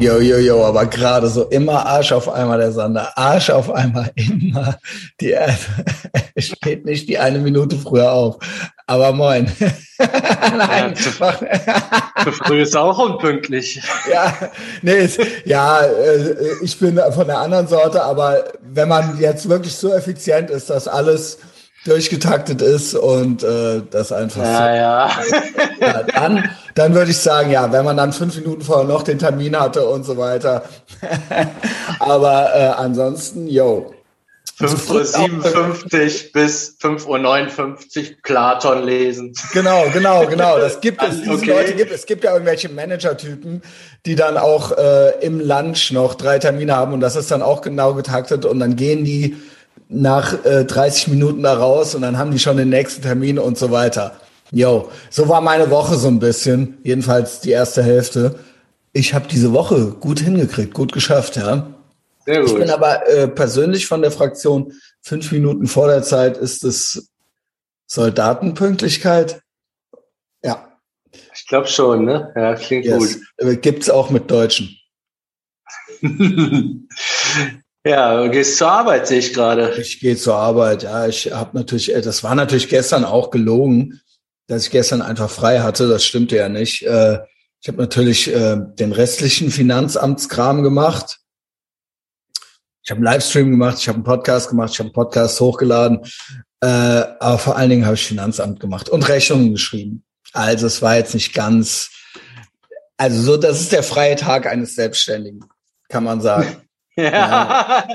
Jo, jo, jo, aber gerade so immer Arsch auf einmal der Sander. Arsch auf einmal immer. Die steht nicht die eine Minute früher auf. Aber moin. Nein. Ja, zu, zu, früh ist auch unpünktlich. ja, nee, ja, äh, ich bin von der anderen Sorte, aber wenn man jetzt wirklich so effizient ist, dass alles durchgetaktet ist und äh, das einfach ja, so. Ja. ja dann, dann würde ich sagen, ja, wenn man dann fünf Minuten vorher noch den Termin hatte und so weiter. Aber äh, ansonsten, yo. 5.57 Uhr bis 5.59 Uhr Platon lesen. Genau, genau, genau. Das gibt es. Diese okay. Leute gibt es. gibt ja irgendwelche Manager-Typen, die dann auch äh, im Lunch noch drei Termine haben und das ist dann auch genau getaktet und dann gehen die nach äh, 30 Minuten da raus und dann haben die schon den nächsten Termin und so weiter. Yo, so war meine Woche so ein bisschen, jedenfalls die erste Hälfte. Ich habe diese Woche gut hingekriegt, gut geschafft, ja. Sehr gut. Ich bin aber äh, persönlich von der Fraktion fünf Minuten vor der Zeit ist es Soldatenpünktlichkeit. Ja. Ich glaube schon, ne? Ja, klingt yes. gut. Äh, gibt's auch mit Deutschen. Ja, du gehst zur Arbeit, sehe ich gerade. Ich gehe zur Arbeit, ja. Ich habe natürlich, äh, das war natürlich gestern auch gelogen, dass ich gestern einfach frei hatte. Das stimmte ja nicht. Äh, ich habe natürlich äh, den restlichen Finanzamtskram gemacht. Ich habe einen Livestream gemacht, ich habe einen Podcast gemacht, ich habe einen Podcast hochgeladen. Aber vor allen Dingen habe ich Finanzamt gemacht und Rechnungen geschrieben. Also es war jetzt nicht ganz, also so, das ist der freie Tag eines Selbstständigen, kann man sagen. Ja.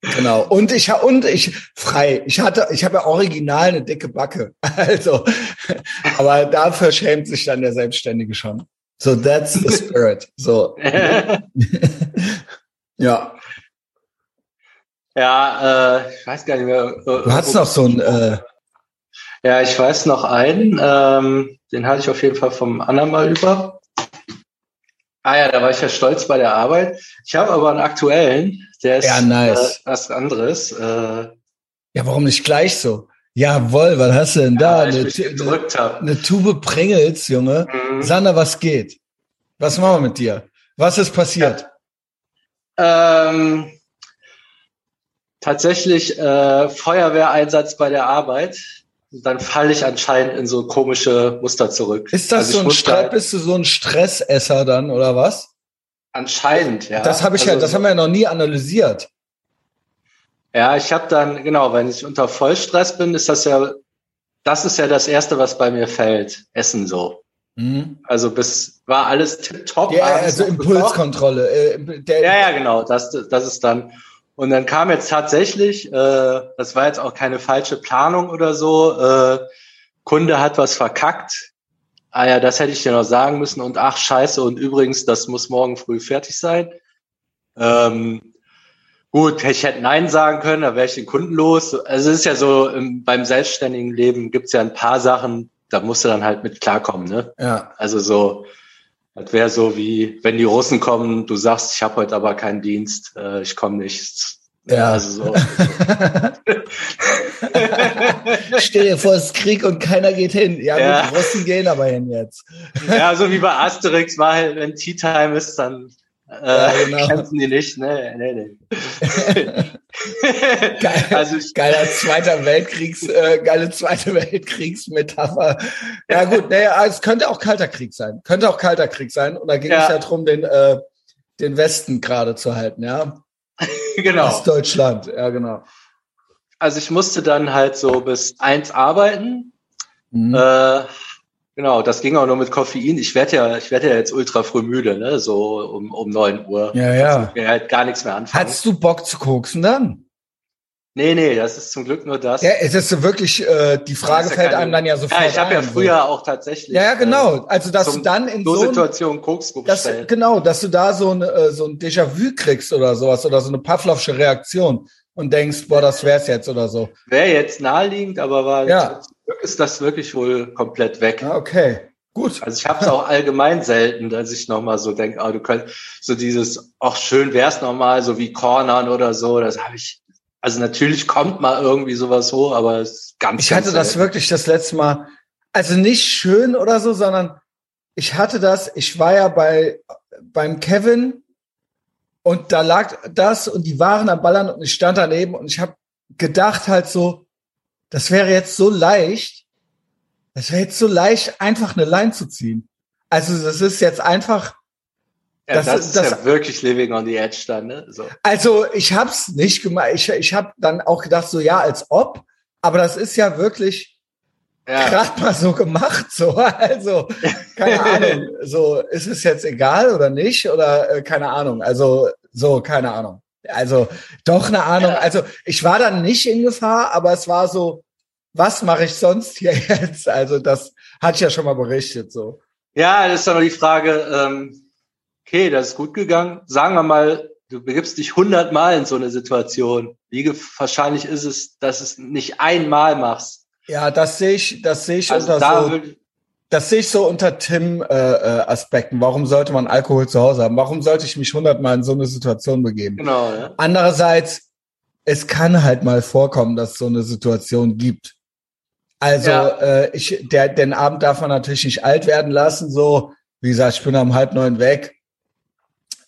Genau. Und ich und ich frei. Ich hatte, ich habe ja original eine dicke Backe. Also, aber dafür schämt sich dann der Selbstständige schon. So that's the spirit. So. ja. Ja, äh, ich weiß gar nicht mehr. Äh, du hast noch so ein. Äh, ja, ich weiß noch einen. Ähm, den hatte ich auf jeden Fall vom anderen mal über. Ah ja, da war ich ja stolz bei der Arbeit. Ich habe aber einen aktuellen, der ist ja, nice. äh, was anderes. Äh, ja, warum nicht gleich so? Jawohl, was hast du denn da? eine, eine, eine, Tube Pringles, Junge. Mhm. Sander, was geht? Was machen wir mit dir? Was ist passiert? Ja. Ähm, tatsächlich äh, Feuerwehreinsatz bei der Arbeit dann falle ich anscheinend in so komische Muster zurück. Ist das also so ein Stress, bist du so ein Stressesser dann oder was? Anscheinend, ja. Das habe ich also, ja, das haben wir ja noch nie analysiert. Ja, ich habe dann genau, wenn ich unter Vollstress bin, ist das ja, das ist ja das erste, was bei mir fällt, Essen so. Mhm. Also bis war alles top. Ja, also Impulskontrolle. Äh, ja, ja, genau. Das, das ist dann. Und dann kam jetzt tatsächlich, äh, das war jetzt auch keine falsche Planung oder so, äh, Kunde hat was verkackt. Ah ja, das hätte ich dir noch sagen müssen. Und ach scheiße, und übrigens, das muss morgen früh fertig sein. Ähm, gut, ich hätte Nein sagen können, da wäre ich den Kunden los. Also es ist ja so, im, beim selbstständigen Leben gibt's ja ein paar Sachen, da musst du dann halt mit klarkommen. Ne? Ja. Also so, das wäre so wie, wenn die Russen kommen, du sagst, ich habe heute aber keinen Dienst, äh, ich komme nicht. Ja, also so. Stell dir vor, es ist Krieg und keiner geht hin. Ja, ja. die Russen gehen aber hin jetzt. ja, so wie bei Asterix war halt, wenn Tea Time ist, dann äh, genau. kämpfen die nicht. Nee, nee, nee. Geil, also ich, geiler zweiter Weltkriegs, äh, geile zweite Weltkriegsmetapher. Ja gut, naja, es könnte auch kalter Krieg sein. Könnte auch kalter Krieg sein. Und da ging ja. es ja darum, den, äh, den Westen gerade zu halten, ja. genau. Aus Deutschland, ja genau. Also ich musste dann halt so bis eins arbeiten. Mhm. Äh, Genau, das ging auch nur mit Koffein. Ich werde ja, ich werde ja jetzt ultra früh müde, ne? So um, um neun Uhr. Ja, ja. Mir halt gar nichts mehr anfangen. Hattest du Bock zu koksen dann? Nee, nee, das ist zum Glück nur das. Ja, es ist so wirklich, äh, die Frage ja fällt einem dann ja sofort. Ja, ich habe ja früher auch tatsächlich. Ja, genau. Also dass du dann in so, so Situation Koks dass, Genau, dass du da so ein, äh, so ein Déjà-vu kriegst oder sowas oder so eine Pavlovsche Reaktion und denkst, boah, das wär's jetzt oder so. Wäre jetzt naheliegend, aber war ja. Ist das wirklich wohl komplett weg. Ah, okay. Gut. Also ich habe es auch allgemein selten, dass ich nochmal so denke, ah, du könntest so dieses, ach schön wär's nochmal, so wie Cornern oder so, das habe ich, also natürlich kommt mal irgendwie sowas hoch, aber es ist ganz Ich hatte ganz das wirklich das letzte Mal, also nicht schön oder so, sondern ich hatte das, ich war ja bei beim Kevin und da lag das und die waren am Ballern und ich stand daneben und ich habe gedacht halt so, das wäre jetzt so leicht, das wäre jetzt so leicht, einfach eine Line zu ziehen. Also das ist jetzt einfach. Ja, das, das ist das, ja wirklich living on the edge dann, ne? So. Also ich hab's nicht gemacht. Ich, ich habe dann auch gedacht, so ja, als ob, aber das ist ja wirklich ja. gerade mal so gemacht. So, also keine Ahnung. So ist es jetzt egal oder nicht oder äh, keine Ahnung. Also so keine Ahnung. Also doch eine Ahnung. Also ich war dann nicht in Gefahr, aber es war so, was mache ich sonst hier jetzt? Also das hatte ich ja schon mal berichtet. So. Ja, das ist dann noch die Frage. Ähm, okay, das ist gut gegangen. Sagen wir mal, du begibst dich hundertmal in so eine Situation. Wie wahrscheinlich ist es, dass es nicht einmal machst? Ja, das sehe ich, das sehe ich also unter so, das sehe ich so unter Tim äh, äh, Aspekten. Warum sollte man Alkohol zu Hause haben? Warum sollte ich mich hundertmal in so eine Situation begeben? Genau. Ja. Andererseits, es kann halt mal vorkommen, dass es so eine Situation gibt. Also ja. äh, ich, der, den Abend darf man natürlich nicht alt werden lassen. So, wie gesagt, ich bin um halb neun weg.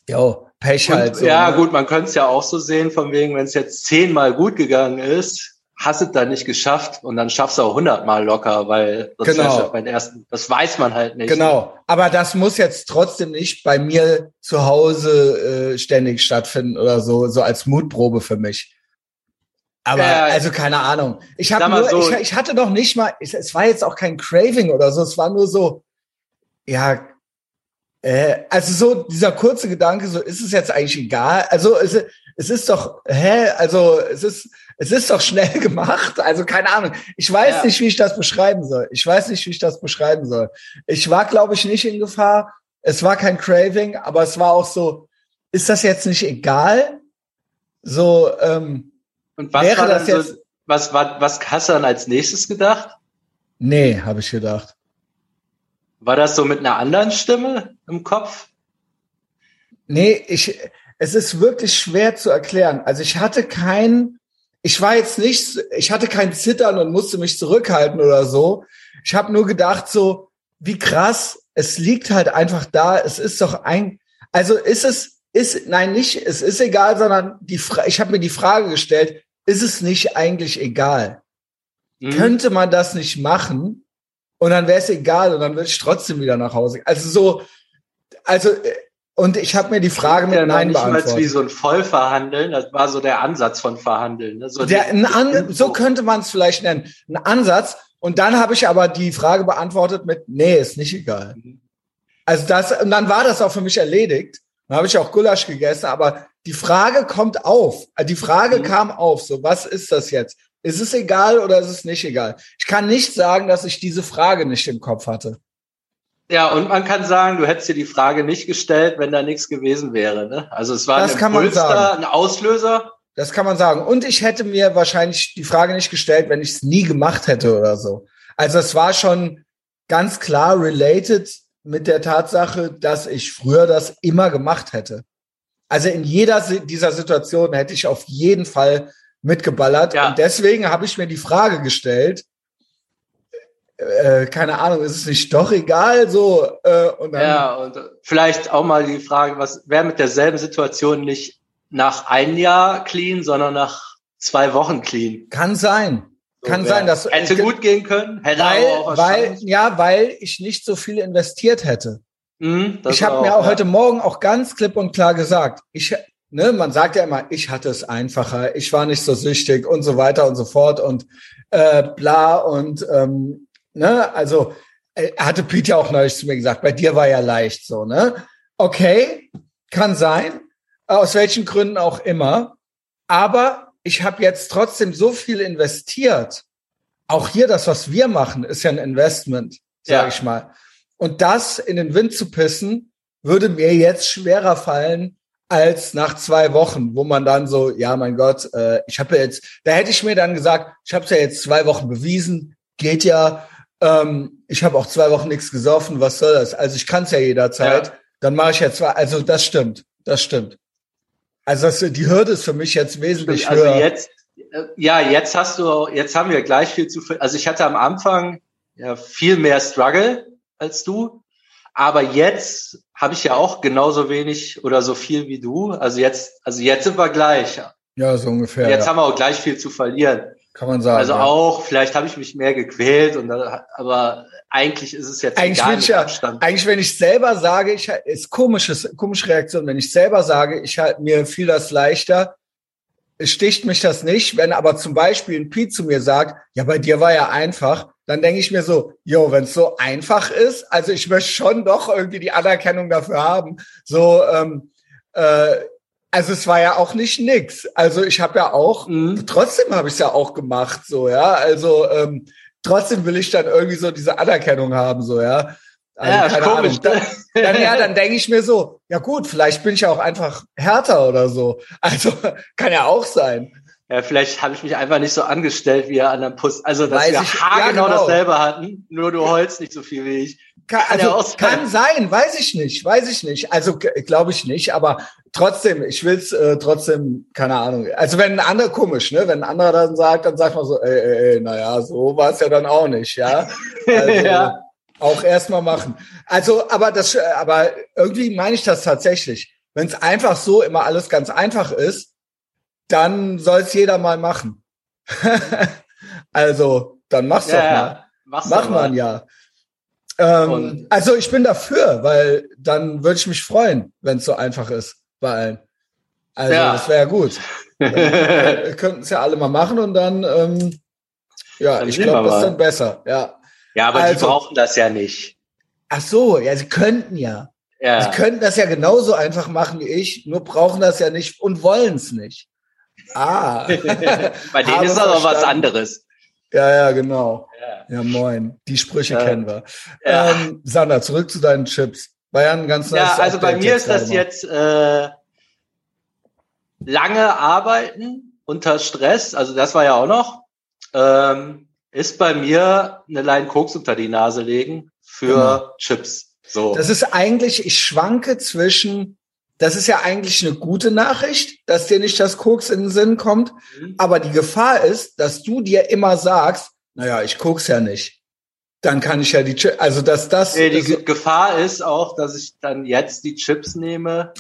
Jo, Pech Und, halt. So, ja, ne? gut, man könnte es ja auch so sehen, von wegen, wenn es jetzt zehnmal gut gegangen ist, hast es dann nicht geschafft und dann schaffst du auch hundertmal locker, weil das genau. beim ersten, das weiß man halt nicht. Genau. Aber das muss jetzt trotzdem nicht bei mir zu Hause äh, ständig stattfinden oder so, so als Mutprobe für mich. Aber ja, also keine Ahnung. Ich habe nur, so, ich, ich hatte noch nicht mal, ich, es war jetzt auch kein Craving oder so, es war nur so, ja, äh, also so dieser kurze Gedanke, so ist es jetzt eigentlich egal. Also es, es ist doch, hä, also es ist, es ist doch schnell gemacht. Also keine Ahnung. Ich weiß ja. nicht, wie ich das beschreiben soll. Ich weiß nicht, wie ich das beschreiben soll. Ich war, glaube ich, nicht in Gefahr. Es war kein Craving, aber es war auch so, ist das jetzt nicht egal? So, ähm, Und was wäre das jetzt. So, was, was, was hast du dann als nächstes gedacht? Nee, habe ich gedacht. War das so mit einer anderen Stimme im Kopf? Nee, ich, es ist wirklich schwer zu erklären. Also ich hatte kein, ich war jetzt nicht, ich hatte kein Zittern und musste mich zurückhalten oder so. Ich habe nur gedacht so, wie krass, es liegt halt einfach da. Es ist doch ein, also ist es, ist, nein, nicht, es ist egal, sondern die, Fra ich habe mir die Frage gestellt, ist es nicht eigentlich egal? Mhm. Könnte man das nicht machen? Und dann wäre es egal und dann würde ich trotzdem wieder nach Hause. Also so, also äh, und ich habe mir die Frage mit ja Nein nicht beantwortet. wie so ein Vollverhandeln, das war so der Ansatz von Verhandeln. Ne? So, der, An so könnte man es vielleicht nennen. Ein Ansatz. Und dann habe ich aber die Frage beantwortet mit, nee, ist nicht egal. Mhm. Also das, und dann war das auch für mich erledigt. Dann habe ich auch Gulasch gegessen, aber die Frage kommt auf. Die Frage mhm. kam auf. So, was ist das jetzt? Ist es egal oder ist es nicht egal? Ich kann nicht sagen, dass ich diese Frage nicht im Kopf hatte. Ja, und man kann sagen, du hättest dir die Frage nicht gestellt, wenn da nichts gewesen wäre. Ne? Also es war das ein Impuls da, ein Auslöser. Das kann man sagen. Und ich hätte mir wahrscheinlich die Frage nicht gestellt, wenn ich es nie gemacht hätte oder so. Also es war schon ganz klar related mit der Tatsache, dass ich früher das immer gemacht hätte. Also in jeder dieser Situationen hätte ich auf jeden Fall mitgeballert. Ja. Und deswegen habe ich mir die Frage gestellt, äh, keine Ahnung, ist es nicht doch egal so? Äh, und dann, ja, und vielleicht auch mal die Frage, was wäre mit derselben Situation nicht nach ein Jahr clean, sondern nach zwei Wochen clean? Kann sein. So Kann sein, dass hätte gut gehen können, hätte weil, auch weil ja, weil ich nicht so viel investiert hätte. Mhm, ich habe mir auch ja. heute Morgen auch ganz klipp und klar gesagt, ich ne, man sagt ja immer, ich hatte es einfacher, ich war nicht so süchtig und so weiter und so fort und äh, bla und ähm, Ne? Also äh, hatte Peter auch neulich zu mir gesagt, bei dir war ja leicht so, ne? Okay, kann sein, aus welchen Gründen auch immer. Aber ich habe jetzt trotzdem so viel investiert. Auch hier das, was wir machen, ist ja ein Investment, sage ja. ich mal. Und das in den Wind zu pissen, würde mir jetzt schwerer fallen als nach zwei Wochen, wo man dann so, ja, mein Gott, äh, ich habe ja jetzt, da hätte ich mir dann gesagt, ich habe es ja jetzt zwei Wochen bewiesen, geht ja, ähm, ich habe auch zwei Wochen nichts gesoffen, was soll das? Also ich kann es ja jederzeit. Ja. Dann mache ich jetzt, also das stimmt, das stimmt. Also das, die Hürde ist für mich jetzt wesentlich also höher. Jetzt, äh, ja, jetzt hast du, jetzt haben wir gleich viel zu viel. Also ich hatte am Anfang ja viel mehr Struggle als du, Aber jetzt habe ich ja auch genauso wenig oder so viel wie du. Also jetzt, also jetzt sind wir gleich. Ja, so ungefähr. Jetzt ja. haben wir auch gleich viel zu verlieren. Kann man sagen. Also ja. auch, vielleicht habe ich mich mehr gequält und dann, aber eigentlich ist es jetzt eigentlich, wenn ich, ja, eigentlich, wenn ich selber sage, ich ist komisches, komische Reaktion, wenn ich selber sage, ich halt mir fiel das leichter, sticht mich das nicht. Wenn aber zum Beispiel ein Pete zu mir sagt, ja, bei dir war ja einfach, dann denke ich mir so, jo, wenn es so einfach ist, also ich möchte schon doch irgendwie die Anerkennung dafür haben. So, ähm, äh, also es war ja auch nicht nix. Also ich habe ja auch, mhm. trotzdem habe ich es ja auch gemacht, so ja. Also ähm, trotzdem will ich dann irgendwie so diese Anerkennung haben, so ja. Also, ja, keine komisch. Ahnung. Dann, dann, ja, dann denke ich mir so, ja gut, vielleicht bin ich ja auch einfach härter oder so. Also kann ja auch sein. Ja, vielleicht habe ich mich einfach nicht so angestellt wie er an der Puss. Also, dass Weiß wir ich, haargenau ja, genau. dasselbe hatten, nur du heulst nicht so viel wie ich. Kann, also, ja kann sein, weiß ich nicht, weiß ich nicht. Also glaube ich nicht, aber trotzdem, ich will's äh, trotzdem, keine Ahnung. Also wenn ein anderer komisch, ne? Wenn ein anderer dann sagt, dann sagt man so, ey, ey, ey naja, so war es ja dann auch nicht, ja. Also, ja. Auch erstmal machen. Also, aber das, aber irgendwie meine ich das tatsächlich. Wenn es einfach so immer alles ganz einfach ist, dann soll es jeder mal machen. also, dann mach's ja, doch mal. Mach's Mach man ja. Ähm, also ich bin dafür, weil dann würde ich mich freuen, wenn es so einfach ist bei allen. Also ja. das wäre ja gut. Wir könnten es ja alle mal machen und dann, ähm, ja, dann ich glaube, das ist dann besser. Ja. Ja, aber also, die brauchen das ja nicht. Ach so, ja, sie könnten ja. ja. Sie könnten das ja genauso einfach machen wie ich, nur brauchen das ja nicht und wollen es nicht. Ah. Bei denen ist das auch was anderes. Ja, ja, genau. Ja, ja moin. Die Sprüche äh, kennen wir. Ja. Ähm, Sander, zurück zu deinen Chips. War ja ein ganz Ja, also Update bei mir ist das jetzt äh, lange Arbeiten unter Stress. Also das war ja auch noch. Ähm, ist bei mir eine Line Koks unter die Nase legen für genau. Chips. So. Das ist eigentlich, ich schwanke zwischen, das ist ja eigentlich eine gute Nachricht, dass dir nicht das Koks in den Sinn kommt. Mhm. Aber die Gefahr ist, dass du dir immer sagst, naja, ich koks ja nicht. Dann kann ich ja die Chips, also dass das. Nee, die das, Gefahr ist auch, dass ich dann jetzt die Chips nehme,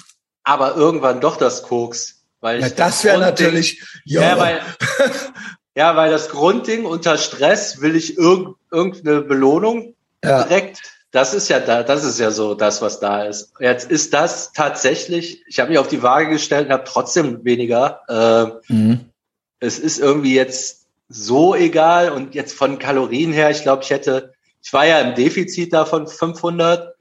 aber irgendwann doch das Koks. Weil ja, das wäre natürlich, ja, ja weil, Ja, weil das Grundding unter Stress will ich irg irgendeine Belohnung ja. direkt. Das ist ja da, das ist ja so das, was da ist. Jetzt ist das tatsächlich, ich habe mich auf die Waage gestellt und habe trotzdem weniger. Äh, mhm. Es ist irgendwie jetzt so egal und jetzt von Kalorien her, ich glaube, ich hätte, ich war ja im Defizit da von 500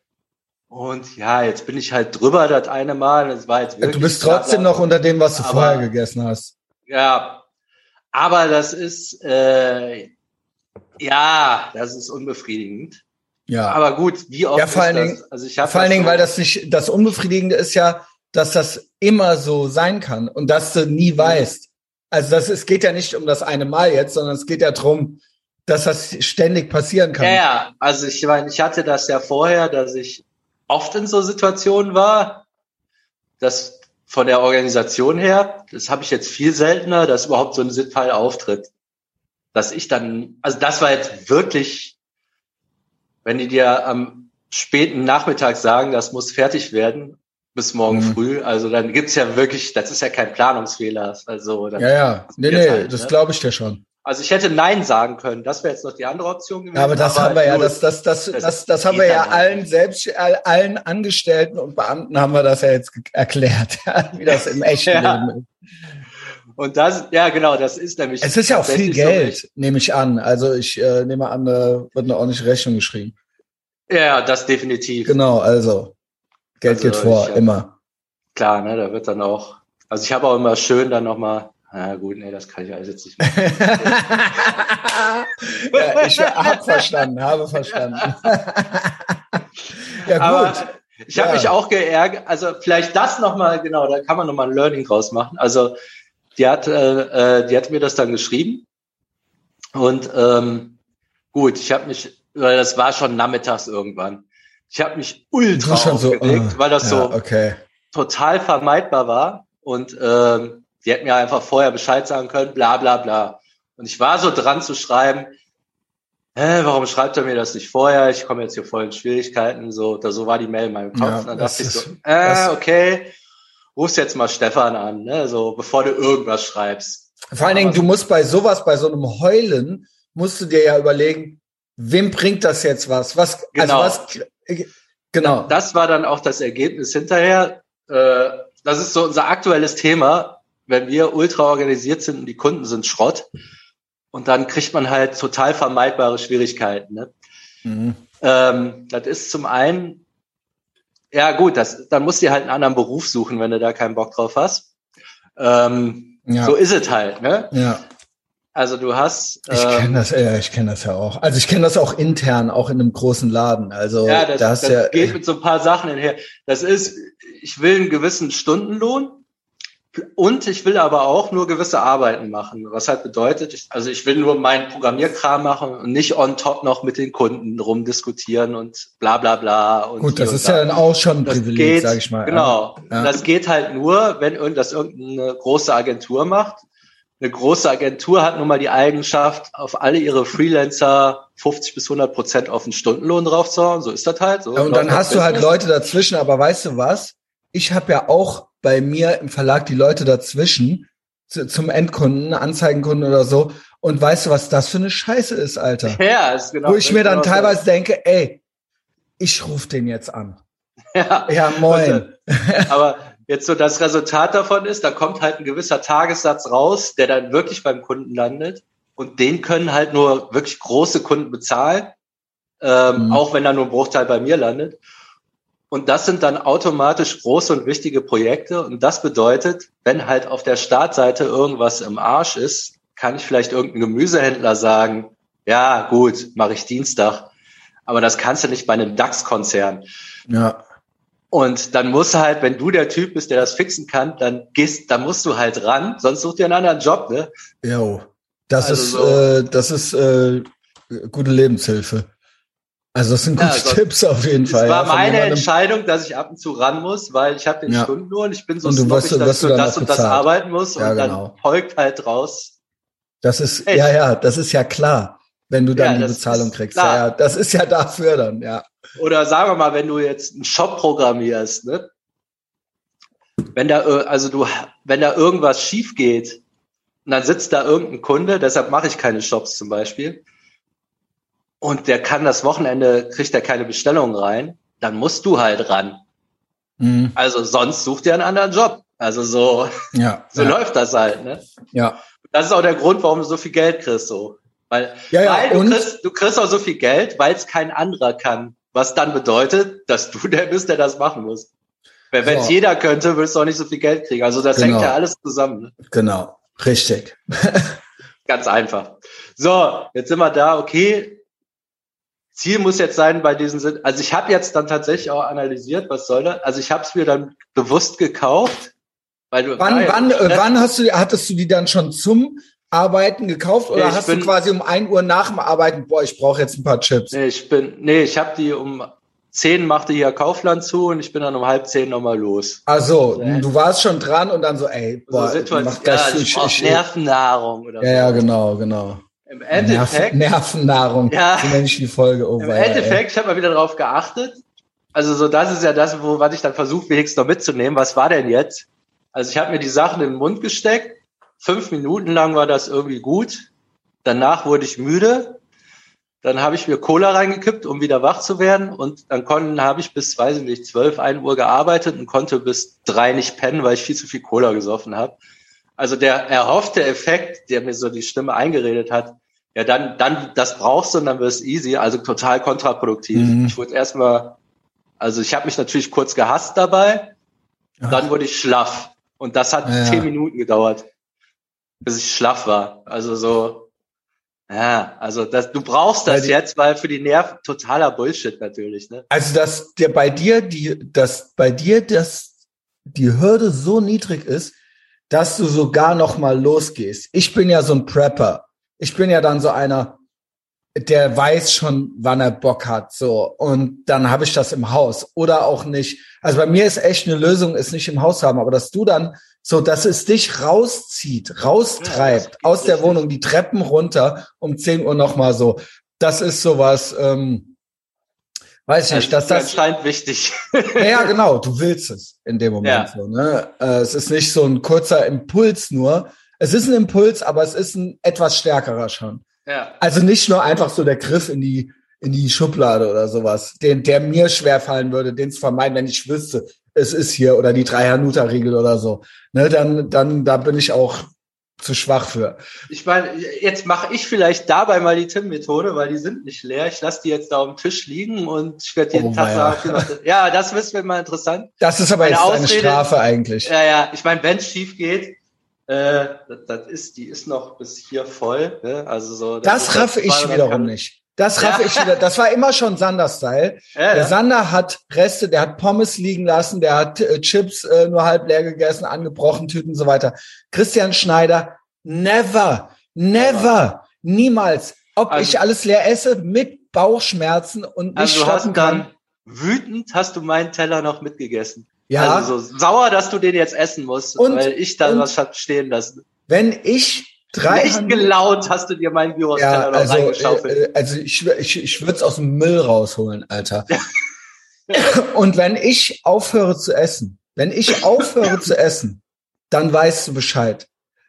und ja, jetzt bin ich halt drüber das eine Mal. Das war jetzt du bist trotzdem noch unter dem, was du vorher gegessen hast. Ja, aber das ist, äh, ja, das ist unbefriedigend. Ja. Aber gut, wie oft ja, vor allen Dingen, Also ich vor allen Dingen, weil das nicht, das Unbefriedigende ist ja, dass das immer so sein kann und dass du nie weißt. Also das, es geht ja nicht um das eine Mal jetzt, sondern es geht ja drum, dass das ständig passieren kann. Ja, ja. also ich meine, ich hatte das ja vorher, dass ich oft in so Situationen war, dass von der Organisation her, das habe ich jetzt viel seltener, dass überhaupt so ein Fall auftritt. Dass ich dann, also das war jetzt wirklich, wenn die dir am späten Nachmittag sagen, das muss fertig werden bis morgen mhm. früh, also dann gibt's ja wirklich, das ist ja kein Planungsfehler. Also ja, ja, nee, nee, halt, das ne? glaube ich dir schon. Also ich hätte Nein sagen können. Das wäre jetzt noch die andere Option gewesen. Ja, aber das aber haben wir ja, das, das, das, das, das, das haben wir ja allen selbst, allen Angestellten und Beamten haben wir das ja jetzt erklärt, wie das im echten ja. Leben ist. Und das, ja genau, das ist nämlich. Es ist ja auch viel Geld, so nehme ich an. Also ich äh, nehme an, da wird eine ordentliche Rechnung geschrieben. Ja, das definitiv. Genau, also Geld also geht vor, ich, immer. Klar, ne, da wird dann auch. Also ich habe auch immer schön dann nochmal na gut, nee, das kann ich alles jetzt nicht machen. ja, ich habe verstanden, habe verstanden. ja, gut. Aber ich habe ja. mich auch geärgert, also vielleicht das nochmal, genau, da kann man nochmal ein Learning draus machen. Also die hat, äh, äh, die hat mir das dann geschrieben und ähm, gut, ich habe mich, weil das war schon nachmittags irgendwann, ich habe mich ultra aufgeregt, so, uh, weil das ja, so okay. total vermeidbar war und ähm, die hätten mir einfach vorher Bescheid sagen können, bla bla bla. Und ich war so dran zu schreiben, hä, warum schreibt er mir das nicht vorher? Ich komme jetzt hier voll in Schwierigkeiten. So, da, so war die Mail in meinem Kopf. Ja, dann dachte ich so, äh, okay, rufst jetzt mal Stefan an, ne? so, bevor du irgendwas schreibst. Vor allen Dingen, du musst bei sowas, bei so einem Heulen, musst du dir ja überlegen, wem bringt das jetzt was? Was, Genau. also was, genau. Das war dann auch das Ergebnis hinterher. Äh, das ist so unser aktuelles Thema, wenn wir ultra organisiert sind und die Kunden sind Schrott. Und dann kriegt man halt total vermeidbare Schwierigkeiten. Ne? Mhm. Ähm, das ist zum einen, ja gut, das, dann musst du dir halt einen anderen Beruf suchen, wenn du da keinen Bock drauf hast. Ähm, Ja. So ist es halt. Ne? Ja. Also du hast, Ich ähm, kenne das, ja, ich kenne das ja auch. Also ich kenne das auch intern, auch in einem großen Laden. Also ja, das, das ja, geht mit so ein paar Sachen hinher. Das ist, ich will einen gewissen Stundenlohn und ich will aber auch nur gewisse Arbeiten machen. Was halt bedeutet, ich, also ich will nur meinen Programmierkram machen und nicht on top noch mit den Kunden rumdiskutieren und bla bla bla. Und gut, das ist und ja da. dann auch schon ein Das Privileg, geht, sage ich mal. Genau. Ja. Das geht halt nur, wenn das irgendeine große Agentur macht. Eine große Agentur hat nun mal die Eigenschaft, auf alle ihre Freelancer 50 bis 100 Prozent auf den Stundenlohn draufzuhauen. So ist das halt. So Ja, und dann hast du halt. Leute dazwischen, aber weißt du was? Ich habe ja auch bei mir im Verlag die Leute dazwischen zu, zum Endkunden, Anzeigenkunden oder so. Und weißt du, was das für eine Scheiße ist, Alter? Ja, ist genau. Wo ich mir dann genau so. teilweise denke, ey, ich rufe den jetzt an. Ja, Ja, moin. aber jetzt so das Resultat davon ist, da kommt halt ein gewisser Tagessatz raus, der dann wirklich beim Kunden landet. Und den können halt nur wirklich große Kunden bezahlen, ähm, Mhm. auch wenn da nur ein Bruchteil bei mir landet. Und das sind dann automatisch große und wichtige Projekte. Und das bedeutet, wenn halt auf der Startseite irgendwas im Arsch ist, kann ich vielleicht irgendein Gemüsehändler sagen, ja, gut, mache ich Dienstag. Aber das kannst du nicht bei einem DAX-Konzern. Ja. Und dann musst du halt, wenn du der Typ bist, der das fixen kann, dann gehst, dann musst du halt ran, sonst such dir einen anderen Job, ne? Jo. Das Also ist, so- äh, das ist äh, gute Lebenshilfe. Also das sind Ja, gute also, Tipps auf jeden Es Fall. war ja, meine. Entscheidung, dass ich ab und zu ran muss, weil ich habe den Ja. Stundenlohn, ich bin so Und snobbig, dass ich das und das bezahlt. arbeiten muss Ja, und genau. dann folgt halt raus. Das ist, Echt? ja, ja, das ist ja klar, wenn du dann Ja, die das Bezahlung kriegst. klar. Ja, ja, das ist ja dafür dann, ja. Oder sagen wir mal, wenn du jetzt einen Shop programmierst, ne? Wenn da, also du, wenn da irgendwas schief geht, und dann sitzt da irgendein Kunde, deshalb mache ich keine Shops zum Beispiel, und der kann das Wochenende, kriegt er keine Bestellungen rein, dann musst du halt ran. Mhm. Also sonst such dir einen anderen Job. Also so, Ja, so ja, läuft das halt, ne? ja. Das ist auch der Grund, warum du so viel Geld kriegst, so. Weil, Ja, ja, weil du, und- kriegst, du kriegst auch so viel Geld, weil es kein anderer kann. Was dann bedeutet, dass du der bist, der das machen muss. Wenn es So. jeder könnte, würdest du auch nicht so viel Geld kriegen. Also das Genau. hängt ja alles zusammen. Ne? Genau, richtig. Ganz einfach. So, jetzt sind wir da, okay. Ziel muss jetzt sein bei diesen Sinn. Also ich habe jetzt dann tatsächlich auch analysiert, was soll das? Also ich habe es mir dann bewusst gekauft, weil du Wann, ja wann, äh, wann hast du, hattest du die dann schon zum Arbeiten gekauft oder Nee, hast du bin- quasi um ein Uhr nach dem Arbeiten, boah, ich brauche jetzt ein paar Chips? Nee, ich bin, nee, ich habe die um zehn machte hier Kaufland zu und ich bin dann um halb zehn nochmal los. Also, Ja. du warst schon dran und dann so, ey, So boah, Situation, mach gleich ja, ich ich, Nervennahrung oder Ja, ja, so. genau, genau. Im Nerven, Endeffekt, Nervennahrung. Ja. Die Folge. Oh, im. Endeffekt, ich habe mal wieder drauf geachtet. Also so, das ist ja das, wo was ich dann versuche, wenigstens noch mitzunehmen. Was war denn jetzt? Also ich habe mir die Sachen in den Mund gesteckt. Fünf Minuten lang war das irgendwie gut. Danach wurde ich müde. Dann habe ich mir Cola reingekippt, um wieder wach zu werden. Und dann konnten, habe ich bis, weiß ich nicht, zwölf, ein Uhr gearbeitet und konnte bis drei nicht pennen, weil ich viel zu viel Cola gesoffen habe. Also der erhoffte Effekt, der mir so die Stimme eingeredet hat, ja, dann, dann, das brauchst du und dann wirst easy, also total kontraproduktiv. Mhm. Ich wurde erstmal, also ich habe mich natürlich kurz gehasst dabei, Ach. dann wurde ich schlaff. Und das hat Ja, ja. zehn Minuten gedauert, bis ich schlaff war. Also so, ja, also das, du brauchst Weil das die- jetzt, weil für die Nerven totaler Bullshit natürlich, ne? Also, dass der bei dir, die, dass bei dir das, die Hürde so niedrig ist, dass du sogar noch mal losgehst. Ich bin ja so ein Prepper. Ich bin ja dann so einer, der weiß schon, wann er Bock hat, so. Und dann habe ich das im Haus oder auch nicht. Also bei mir ist echt eine Lösung, es nicht im Haus haben, aber dass du dann so, dass es dich rauszieht, raustreibt Ja, aus der. Wohnung, die Treppen runter um 10 Uhr noch mal so. das ist sowas, ähm, weiß nicht, dass das scheint wichtig. ja, genau, du willst es in dem Moment ja. so. Ne? Äh, es ist nicht so ein kurzer Impuls nur. Es ist ein Impuls, aber es ist ein etwas stärkerer schon. Ja. Also nicht nur einfach so der Griff in die in die Schublade oder sowas, den der mir schwer fallen würde, den zu vermeiden, wenn ich wüsste, es ist hier oder die drei Hanuta-Regel oder so. Ne, dann dann da bin ich auch zu schwach für. Ich meine, jetzt mache ich vielleicht dabei mal die Tim-Methode, weil die sind nicht leer. Ich lasse die jetzt da auf dem Tisch liegen und ich werde jeden oh, Tag sagen, ja, das wird mal interessant. Das ist aber Meine jetzt Ausrede, eine Strafe eigentlich. Ja, ja, ich meine, wenn es schief geht, äh, das, das, ist, die ist noch bis hier voll. Ne? Also so. Das, das raffe ich wiederum kann. nicht. Das raffe ja. ich wieder. Das war immer schon Sander-Style. Ja, der Sander hat Reste, der hat Pommes liegen lassen, der hat äh, Chips äh, nur halb leer gegessen, angebrochen, Tüten und so weiter. Christian Schneider, never, never, niemals. Ob also, ich alles leer esse, mit Bauchschmerzen und nicht also stoppen kann. Wütend hast du meinen Teller noch mitgegessen. Ja. Also so sauer, dass du den jetzt essen musst, und, weil ich da was hab stehen lassen. Wenn ich Drei Nicht gelaunt hast du dir meinen Gyros ja, also, reingeschaufelt. Äh, also ich, ich, ich würde es aus dem Müll rausholen, Alter. Und wenn ich aufhöre zu essen, wenn ich aufhöre zu essen, dann weißt du Bescheid.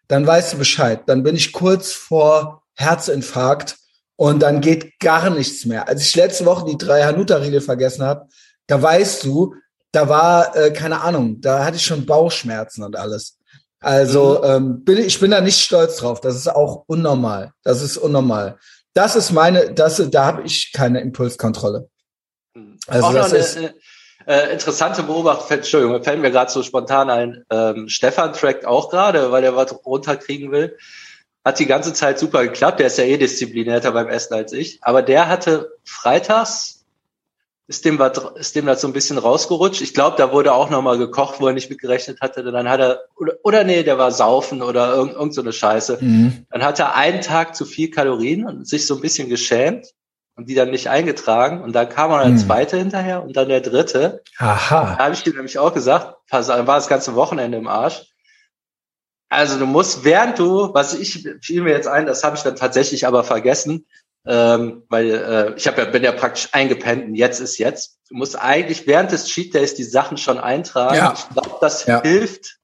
Dann weißt du Bescheid. Dann bin ich kurz vor Herzinfarkt und dann geht gar nichts mehr. Als ich letzte Woche die drei Hanuta-Riegel vergessen habe, da weißt du, da war, äh, keine Ahnung, da hatte ich schon Bauchschmerzen und alles. Also mhm. ähm, bin, ich bin da nicht stolz drauf. Das ist auch unnormal. Das ist unnormal. Das ist meine, das, da habe ich keine Impulskontrolle. Mhm. Also auch das ist eine, äh, interessante Beobachtung. Entschuldigung, fällt mir gerade so spontan ein. Ähm, Stefan trackt auch gerade, weil er was runterkriegen will. Hat die ganze Zeit super geklappt. Der ist ja eh disziplinierter beim Essen als ich. Aber der hatte freitags ist dem, was, ist dem das so ein bisschen rausgerutscht. Ich glaube, da wurde auch nochmal gekocht, wo er nicht mitgerechnet hatte. Dann hat er, oder, oder nee, der war saufen oder irgend, irgend so eine Scheiße. Mhm. Dann hat er einen Tag zu viel Kalorien und sich so ein bisschen geschämt und die dann nicht eingetragen. Und dann kam er der mhm. zweite hinterher und dann der dritte. Aha. Da habe ich dir nämlich auch gesagt, dann war das ganze Wochenende im Arsch. Also du musst, während du, was ich fiel mir jetzt ein, das habe ich dann tatsächlich aber vergessen, ähm, weil äh, ich hab ja, bin ja praktisch eingepennt und jetzt ist jetzt. Du musst eigentlich während des Cheat Days die Sachen schon eintragen. Ja. Ich glaube, das ja. hilft.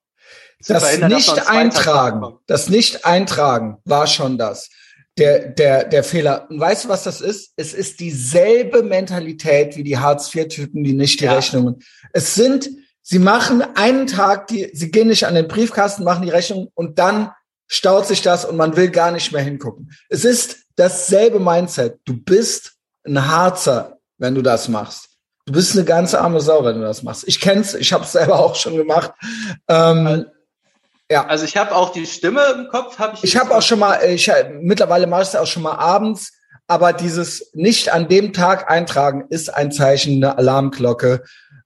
Das nicht eintragen, das nicht eintragen war schon das. Der, der, der Fehler. Und weißt du, was das ist? Es ist dieselbe Mentalität wie die Hartz-IV-Typen, die nicht die ja. Rechnungen. Es sind, sie machen einen Tag, die, sie gehen nicht an den Briefkasten, machen die Rechnung und dann staut sich das und man will gar nicht mehr hingucken. Es ist dasselbe Mindset. Du bist ein Harzer, wenn du das machst. Du bist eine ganze arme Sau, wenn du das machst. Ich kenn's, ich habe es selber auch schon gemacht. Ähm, ja. Also ich habe auch die Stimme im Kopf. Hab ich ich habe auch schon mal, ich mittlerweile mache ich es auch schon mal abends. Aber dieses nicht an dem Tag eintragen ist ein Zeichen, eine Alarmglocke.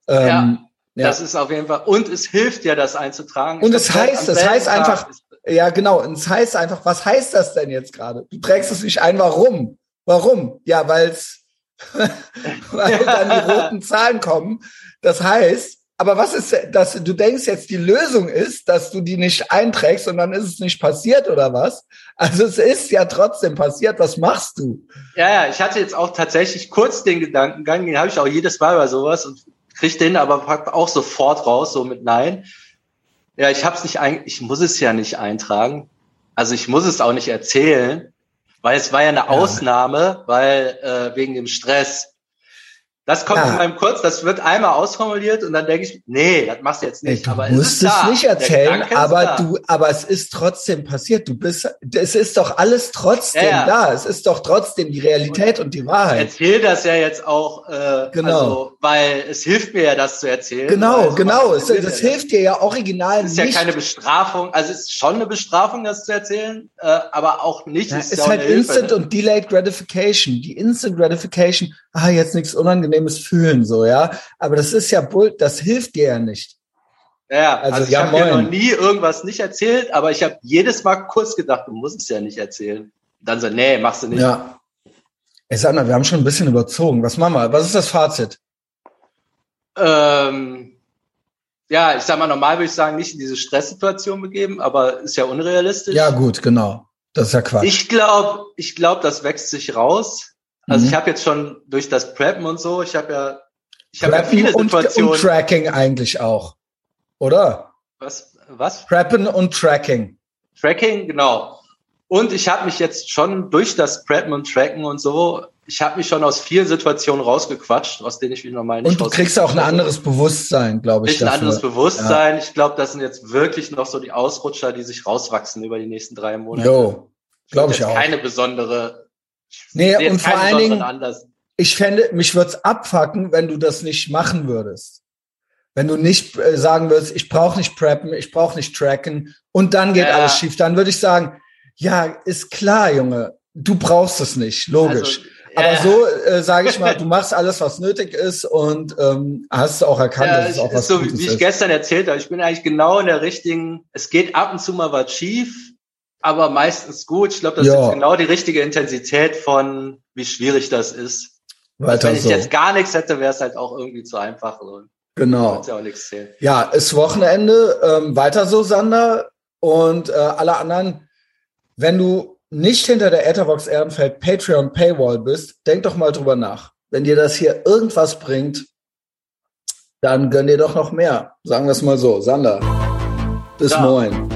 Ähm, ja, ja, das ist auf jeden Fall. Und es hilft ja, das einzutragen. Und es heißt, es heißt einfach, ja, genau. Und es heißt einfach, was heißt das denn jetzt gerade? Du trägst es nicht ein, warum? Warum? Ja, weil's, weil dann die roten Zahlen kommen. Das heißt, aber was ist, dass du denkst jetzt, die Lösung ist, dass du die nicht einträgst und dann ist es nicht passiert oder was? Also es ist ja trotzdem passiert. Was machst du? Ja, ja, ich hatte jetzt auch tatsächlich kurz den Gedankengang, den habe ich auch jedes Mal bei sowas und kriege den aber auch sofort raus, so mit Nein. Ja, ich hab's nicht ein, ich muss es ja nicht eintragen. Also ich muss es auch nicht erzählen, weil es war ja eine ja. Ausnahme, weil äh, wegen dem Stress. Das kommt ja. in meinem Kurz, das wird einmal ausformuliert und dann denke ich, nee, das machst du jetzt nicht. du aber musst es, es nicht erzählen, aber du, aber es ist trotzdem passiert. Du bist, es ist doch alles trotzdem ja, ja. da. Es ist doch trotzdem die Realität und, und die Wahrheit. Ich erzähle das ja jetzt auch, äh, genau. Also, weil es hilft mir ja, das zu erzählen. Genau, also, genau. Es, das hilft dir ja original nicht. Es ist ja keine Bestrafung, also es ist schon eine Bestrafung, das zu erzählen, äh, aber auch nicht. Ja, es ist halt Instant Hilfe, und Delayed Gratification. Die Instant Gratification, ah, jetzt nichts unangenehm unangenehmes Fühlen, so, ja. Aber das ist ja Bull, das hilft dir ja nicht. Ja, also, also ich ja, habe dir noch nie irgendwas nicht erzählt, aber ich habe jedes Mal kurz gedacht, du musst es ja nicht erzählen. Dann so, nee, machst du nicht. Ja. Ey, mal, wir haben schon ein bisschen überzogen. Was machen wir? Was ist das Fazit? Ähm, ja, ich sag mal, normal würde ich sagen, nicht in diese Stresssituation begeben, aber ist ja unrealistisch. Ja, gut, genau. Das ist ja Quatsch. Ich glaube, ich glaube, das wächst sich raus. Also mhm. ich habe jetzt schon durch das Preppen und so, ich habe ja, ich habe ja viele Situationen. Und, und Tracking eigentlich auch, oder? Was? Was? Preppen und Tracking. Tracking, genau. Und ich habe mich jetzt schon durch das Preppen und Tracken und so, ich habe mich schon aus vielen Situationen rausgequatscht, aus denen ich mich normal nicht Und du kriegst auch ein anderes Bewusstsein, glaube ich. Ein anderes Bewusstsein. Ja. Ich glaube, das sind jetzt wirklich noch so die Ausrutscher, die sich rauswachsen über die nächsten drei Monate. Jo, glaube ich auch. Keine besondere Nee, und vor allen Dingen, ich fände, mich würde es abfacken, wenn du das nicht machen würdest. Wenn du nicht äh, sagen würdest, ich brauche nicht preppen, ich brauche nicht tracken und dann geht ja. alles schief, dann würde ich sagen, ja, ist klar, Junge, du brauchst es nicht, logisch. Also, Aber ja. so äh, sage ich mal, du machst alles, was nötig ist und ähm, hast auch erkannt, ja, dass es auch was so, Gutes wie ich gestern erzählt habe. Ich bin eigentlich genau in der richtigen. Es geht ab und zu mal was schief, aber meistens gut. Ich glaube, das ja. ist genau die richtige Intensität von, wie schwierig das ist. Weiter wenn ich so. jetzt gar nichts hätte, wäre es halt auch irgendwie zu einfach. Genau. Ja, ja, ist Wochenende. Ähm, weiter so, Sander. Und äh, alle anderen, wenn du nicht hinter der Etherbox Ehrenfeld Patreon Paywall bist, denk doch mal drüber nach. Wenn dir das hier irgendwas bringt, dann gönn dir doch noch mehr. Sagen wir es mal so. Sander, bis ja. moin.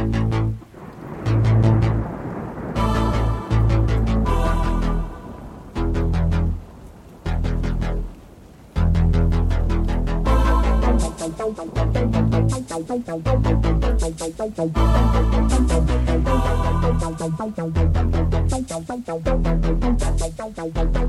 Thank you.